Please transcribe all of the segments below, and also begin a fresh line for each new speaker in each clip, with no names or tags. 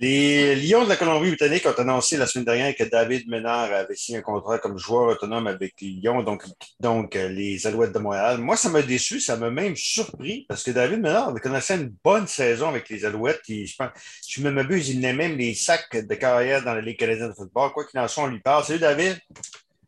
Les Lions de la Colombie-Britannique ont annoncé la semaine dernière que David Ménard avait signé un contrat comme joueur autonome avec les Lions, donc, donc euh, les Alouettes de Montréal. Moi, ça m'a déçu, ça m'a même surpris parce que David Ménard avait commencé une bonne saison avec les Alouettes. je, pense, je me m'abuse, il venait même les sacs de carrière dans la Ligue canadienne de football. Quoi qu'il en soit, on lui parle. Salut David.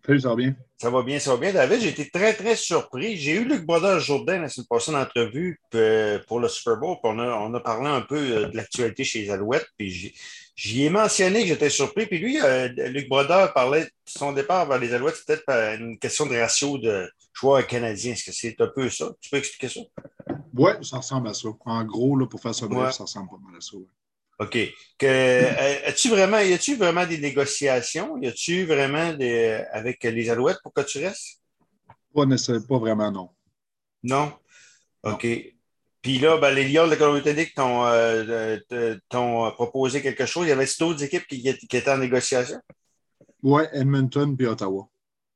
Salut, ça va bien?
Ça va bien, ça va bien, David. J'ai été très, très surpris. J'ai eu Luc Brodeur Jourdain la semaine passée en entrevue euh, pour le Super Bowl. on, a, on a parlé un peu euh, de l'actualité chez les Alouettes. Puis j'y ai mentionné que j'étais surpris. Puis lui, euh, Luc Brodeur parlait de son départ vers les Alouettes. C'était peut-être une question de ratio de joueurs canadiens. Est-ce que c'est un peu ça? Tu peux expliquer ça?
Oui, ça ressemble à ça. En gros, là, pour faire ça bref, ça ressemble pas mal à ça.
OK. Que, euh, as-tu vraiment, y a-tu vraiment des négociations? Y a-tu vraiment des, avec les Alouettes pour que tu restes?
Pas, pas vraiment, non.
Non? OK. Puis là, ben, les Lions de la Colombie-Britannique t'ont, euh, proposé quelque chose. Y avait d'autres équipes qui, qui, étaient en négociation?
Oui, Edmonton puis Ottawa.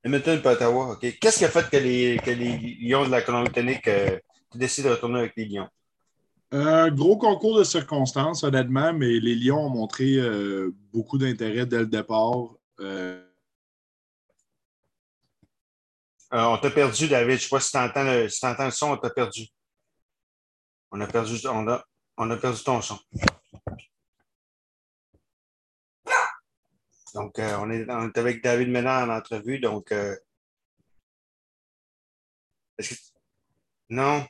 Edmonton puis Ottawa, OK. Qu'est-ce qui a fait que les, que les Lions de la Colombie-Britannique euh, décident de retourner avec les Lions?
Un gros concours de circonstances, honnêtement, mais les Lions ont montré euh, beaucoup d'intérêt dès le départ. Euh,
euh, on t'a perdu, David. Je ne sais pas si tu entends, le, son, on t'a perdu. On a perdu, on a, on a perdu ton son. Donc, on, est, on, est, avec David Ménard en entrevue. Donc, que. Non?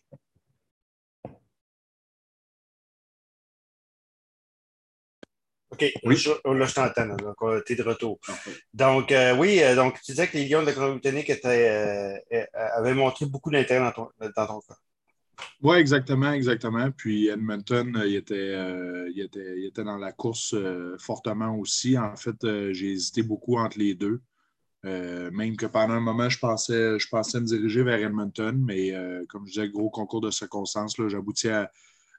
OK, oui. là, je t'entends. Donc, euh, tu es de retour. Donc, euh, oui, euh, donc tu disais que les Lions de la Colombie-Britannique avaient montré beaucoup d'intérêt dans ton, dans ton cas.
Oui, exactement, exactement. Puis Edmonton, il était, il était, il était dans la course fortement aussi. En fait, j'ai hésité beaucoup entre les deux. même que pendant un moment, je pensais, je pensais me diriger vers Edmonton, mais comme je disais, gros concours de circonstances, j'aboutis à,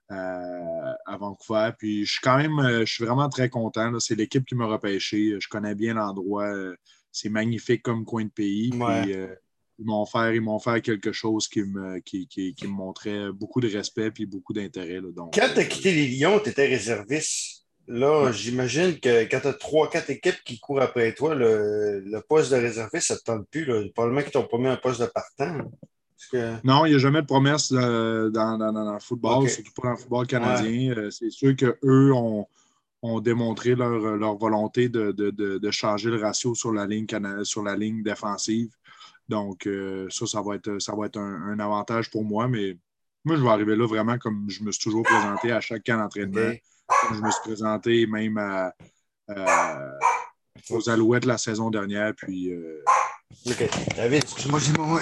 à Vancouver. Puis je suis quand même, euh, je suis vraiment très content. C'est l'équipe qui m'a repêché. Je connais bien l'endroit. C'est magnifique comme coin de pays. Euh, ils m'ont fait, fait quelque chose qui me, qui, me montrait beaucoup de respect et beaucoup d'intérêt.
Quand tu as quitté les Lions, tu étais réserviste. Là, j'imagine que quand tu as trois, quatre équipes qui courent après toi, le, poste de réserviste, ça ne te tente plus. Là. Probablement qu'ils t'ont pas mis un poste de partant.
Non, il n'y a jamais de promesse euh, dans, le football, surtout pas dans le football canadien. Euh, c'est sûr qu'eux ont, ont démontré leur, volonté de, changer le ratio sur la ligne, sur la ligne défensive. Donc, euh, ça, ça va être, ça va être un, avantage pour moi, mais moi, je vais arriver là vraiment comme je me suis toujours présenté à chaque camp d'entraînement. Je me suis présenté même aux Alouettes la saison dernière. Puis,
OK. David, excuse-moi,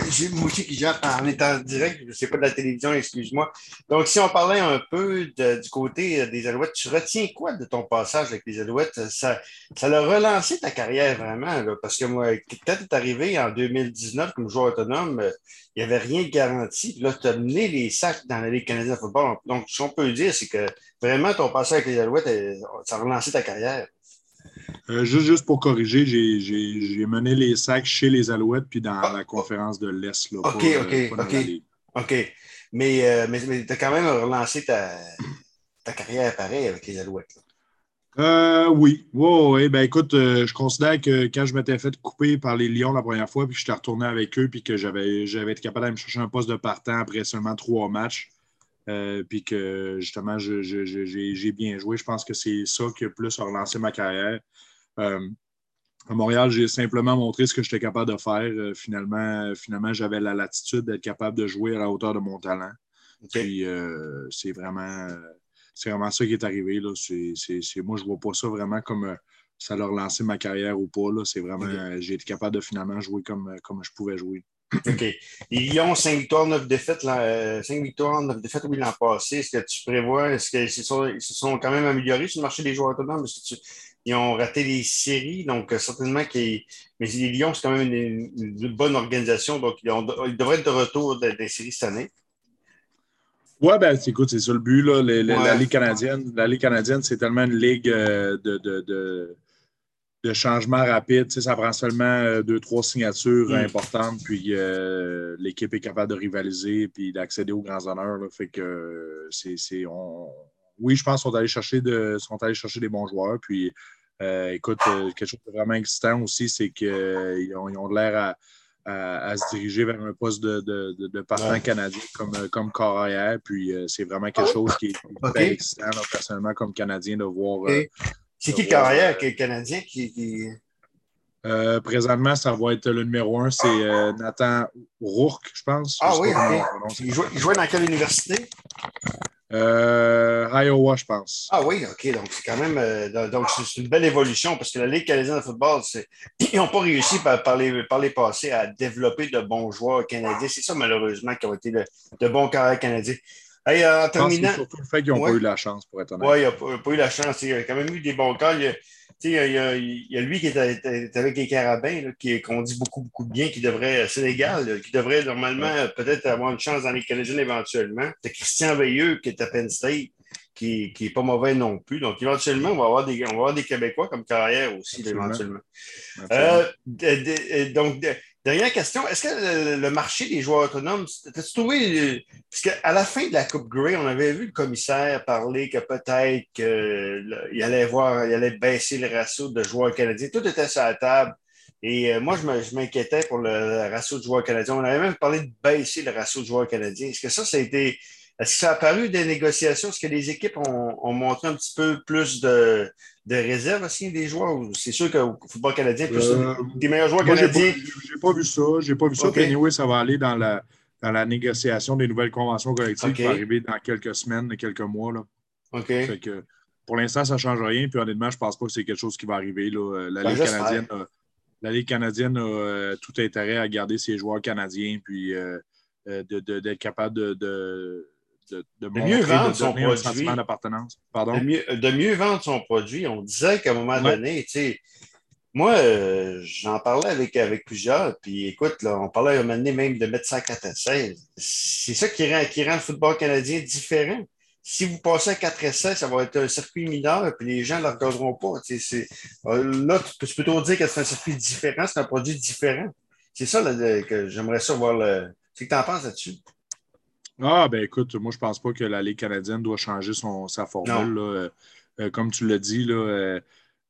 j'ai mon, outil qui gère en étant direct. Je ne sais pas de la télévision, excuse-moi. Donc, si on parlait un peu du côté euh, des Alouettes, tu retiens quoi de ton passage avec les Alouettes? Ça, ça a relancé ta carrière vraiment, parce que moi, quand tu es arrivé en 2019 comme joueur autonome, euh, il n'y avait rien de garanti. Puis là, tu as mené les sacs dans la Ligue canadienne de football. Donc, ce qu'on peut dire, c'est que vraiment, ton passage avec les Alouettes, euh, ça a relancé ta carrière.
Euh, juste, juste pour corriger, j'ai mené les sacs chez les Alouettes puis dans la conférence de l'Est.
OK, OK, euh, OK. OK. Mais, euh, mais, tu as quand même relancé ta, ta, carrière pareil avec les Alouettes.
oui. oui. Ben, écoute, je considère que quand je m'étais fait couper par les Lions la première fois, puis que j'étais retourné avec eux, puis que j'avais été capable de me chercher un poste de partant après seulement trois matchs, puis que justement, j'ai bien joué. Je pense que c'est ça qui a plus relancé ma carrière. Euh, à Montréal, j'ai simplement montré ce que j'étais capable de faire. Euh, finalement, finalement j'avais la latitude d'être capable de jouer à la hauteur de mon talent. Puis euh, c'est vraiment, vraiment ça qui est arrivé. Là. moi, je ne vois pas ça vraiment comme ça a relancé ma carrière ou pas. C'est vraiment, j'ai été capable de finalement jouer comme, comme je pouvais jouer.
OK. Ils ont 5 victoires, 9 défaites. 5 victoires, 9 défaites, oui, l'an passé. Est-ce que tu prévois, est-ce qu'ils se sont, quand même améliorés sur le marché des joueurs autonomes? Est-ce que tu, ils ont raté les séries, donc euh, certainement qu'ils. Mais les Lions, c'est quand même une, bonne organisation, donc ils, devraient être de retour des, séries cette année.
Oui, ben écoute, c'est ça le but. Là. La Ligue canadienne, la Ligue canadienne, c'est tellement une ligue euh, de, de, de, changement rapide. Tu sais, ça prend seulement euh, deux, trois signatures mm. importantes, puis l'équipe est capable de rivaliser puis d'accéder aux grands honneurs. Là. Fait que c'est, on, oui, je pense qu'ils sont allés chercher de, sont allés chercher des bons joueurs. Puis, écoute, quelque chose de vraiment excitant aussi, c'est qu'ils ont, ils ont l'air à à, se diriger vers un poste de, de, de partant canadien comme, comme carrière. Puis euh, c'est vraiment quelque ah chose qui est okay. excitant, personnellement, comme Canadien, de voir.
Euh, c'est qui carrière qui est Canadien qui.
Euh, présentement, ça va être le numéro un, c'est Nathan Rourke, je pense.
Ah oui, ok. Il, jouait dans quelle université?
Euh, Iowa, je pense.
Ah oui, OK. Donc, c'est quand même euh, donc c'est une belle évolution parce que la Ligue canadienne de football, ils n'ont pas réussi par, les, par les passés à développer de bons joueurs canadiens. C'est ça, malheureusement, qui ont été de, bons carrières canadiens.
Hey, en terminant. C'est surtout le fait qu'ils n'ont pas eu la chance, pour être honnête.
Oui, ils n'ont pas, eu la chance. Il y a quand même eu des bons cas. Il y, a, il y a lui qui est, avec les Carabins, qu'on dit beaucoup, beaucoup de bien, qui devrait, euh, Sénégal, qui devrait normalement peut-être avoir une chance dans les Canadiens éventuellement. C'est Christian Veilleux qui est à Penn State, qui n'est pas mauvais non plus. Donc, éventuellement, on va avoir des, on va avoir des Québécois comme carrière aussi, éventuellement. Euh, donc, Dernière question, est-ce que le, marché des joueurs autonomes, t'as-tu trouvé, parce qu'à la fin de la Coupe Grey, on avait vu le commissaire parler que peut-être qu'il allait voir, il allait baisser le ratio de joueurs canadiens. Tout était sur la table. Et euh, moi, je m'inquiétais pour le ratio de joueurs canadiens. On avait même parlé de baisser le ratio de joueurs canadiens. Est-ce que ça, ça a été. Est-ce que ça a apparu des négociations? Est-ce que les équipes ont montré un petit peu plus de, de réserve aussi des joueurs? C'est sûr qu'au football canadien, plus euh, des meilleurs joueurs canadiens.
Je n'ai pas, vu ça. J'ai pas vu ça. Anyway, ça va aller dans la, dans la négociation des nouvelles conventions collectives qui va arriver dans quelques semaines, quelques mois. Là.
OK.
que, pour l'instant, ça ne change rien. Puis honnêtement, je ne pense pas que c'est quelque chose qui va arriver. Là. La, ben, Ligue canadienne a, la Ligue canadienne a euh, tout intérêt à garder ses joueurs canadiens puis euh, d'être de, capable de de, de,
mieux vendre son produit.
Pardon?
De mieux, vendre son produit. On disait qu'à un moment donné, tu sais, moi, euh, j'en parlais avec, avec plusieurs, puis écoute, là, on parlait à un moment donné même de mettre ça à 4 à 16. C'est ça qui rend, qui rend le football canadien différent. Si vous passez à 4 16, ça va être un circuit mineur, puis les gens ne le regarderont pas. Euh, là, tu peux, peux dire que c'est un circuit différent, c'est un produit différent. C'est ça là, que j'aimerais savoir. Le... C'est que tu en penses là-dessus?
Ah, ben écoute, moi, je pense pas que la Ligue canadienne doit changer son, sa formule. Euh, euh, comme tu l'as dit, là,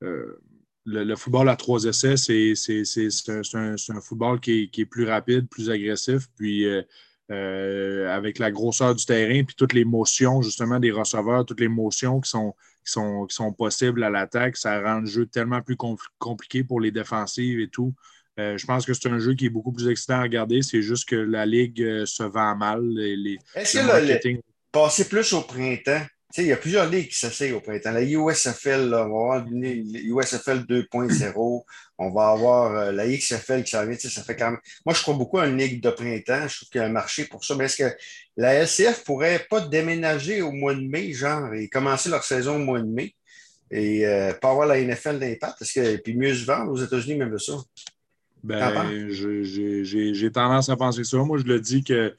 euh, le, football à trois essais, c'est un, un, football qui est, qui est, plus rapide, plus agressif, puis avec la grosseur du terrain, puis toutes les motions, justement, des receveurs, toutes les motions qui sont, qui sont, qui sont possibles à l'attaque, ça rend le jeu tellement plus compliqué pour les défensives et tout. Euh, je pense que c'est un jeu qui est beaucoup plus excitant à regarder. C'est juste que la Ligue euh, se vend mal.
Est-ce que marketing... passer plus au printemps? il y a plusieurs ligues qui s'essayent au printemps. La USFL, on va avoir USFL 2.0. On va avoir euh, la XFL qui s'en vient. Ça fait quand même... Moi, je crois beaucoup à une ligue de printemps. Je trouve qu'il y a un marché pour ça. Mais est-ce que la LCF pourrait pas déménager au mois de mai, genre, et commencer leur saison au mois de mai et pas avoir la NFL d'impact? Parce que, puis mieux se vendre aux États-Unis, même de ça?
Ben, j'ai tendance à penser ça. Moi, je le dis que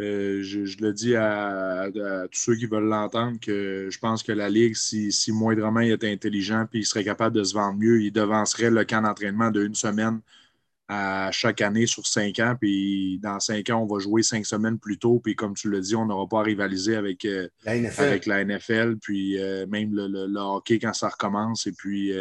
euh, je, le dis à, tous ceux qui veulent l'entendre que je pense que la Ligue, si, si moindrement il était intelligent et il serait capable de se vendre mieux, il devancerait le camp d'entraînement d'une semaine à chaque année sur cinq ans. Puis dans cinq ans, on va jouer cinq semaines plus tôt. Puis comme tu l'as dit, on n'aura pas à rivaliser avec, euh, la, NFL. avec la NFL. Puis euh, même le, hockey quand ça recommence. Et puis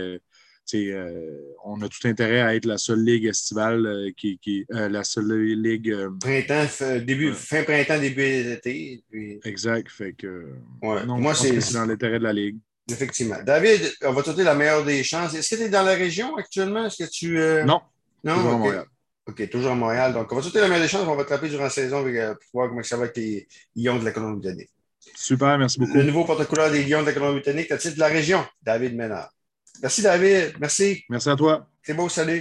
euh, on a tout intérêt à être la seule ligue estivale euh, qui, qui euh, la seule ligue.
printemps, début, fin printemps, début d'été.
Exact. Fait que. moi, c'est dans l'intérêt de la ligue.
Effectivement. David, on va te donner la meilleure des chances. Est-ce que tu es dans la région actuellement? Est-ce que tu.
Non.
Non, toujours à Montréal. OK, toujours à Montréal. Donc, on va te donner la meilleure des chances. On va te rappeler durant la saison pour voir comment ça va avec les Lions de la Colombie-Britannique.
Super, merci beaucoup.
Le nouveau porte-couleur des Lions de la Colombie-Britannique, titre de la région, David Ménard. Merci, David. Merci.
Merci à toi.
C'est beau, salut.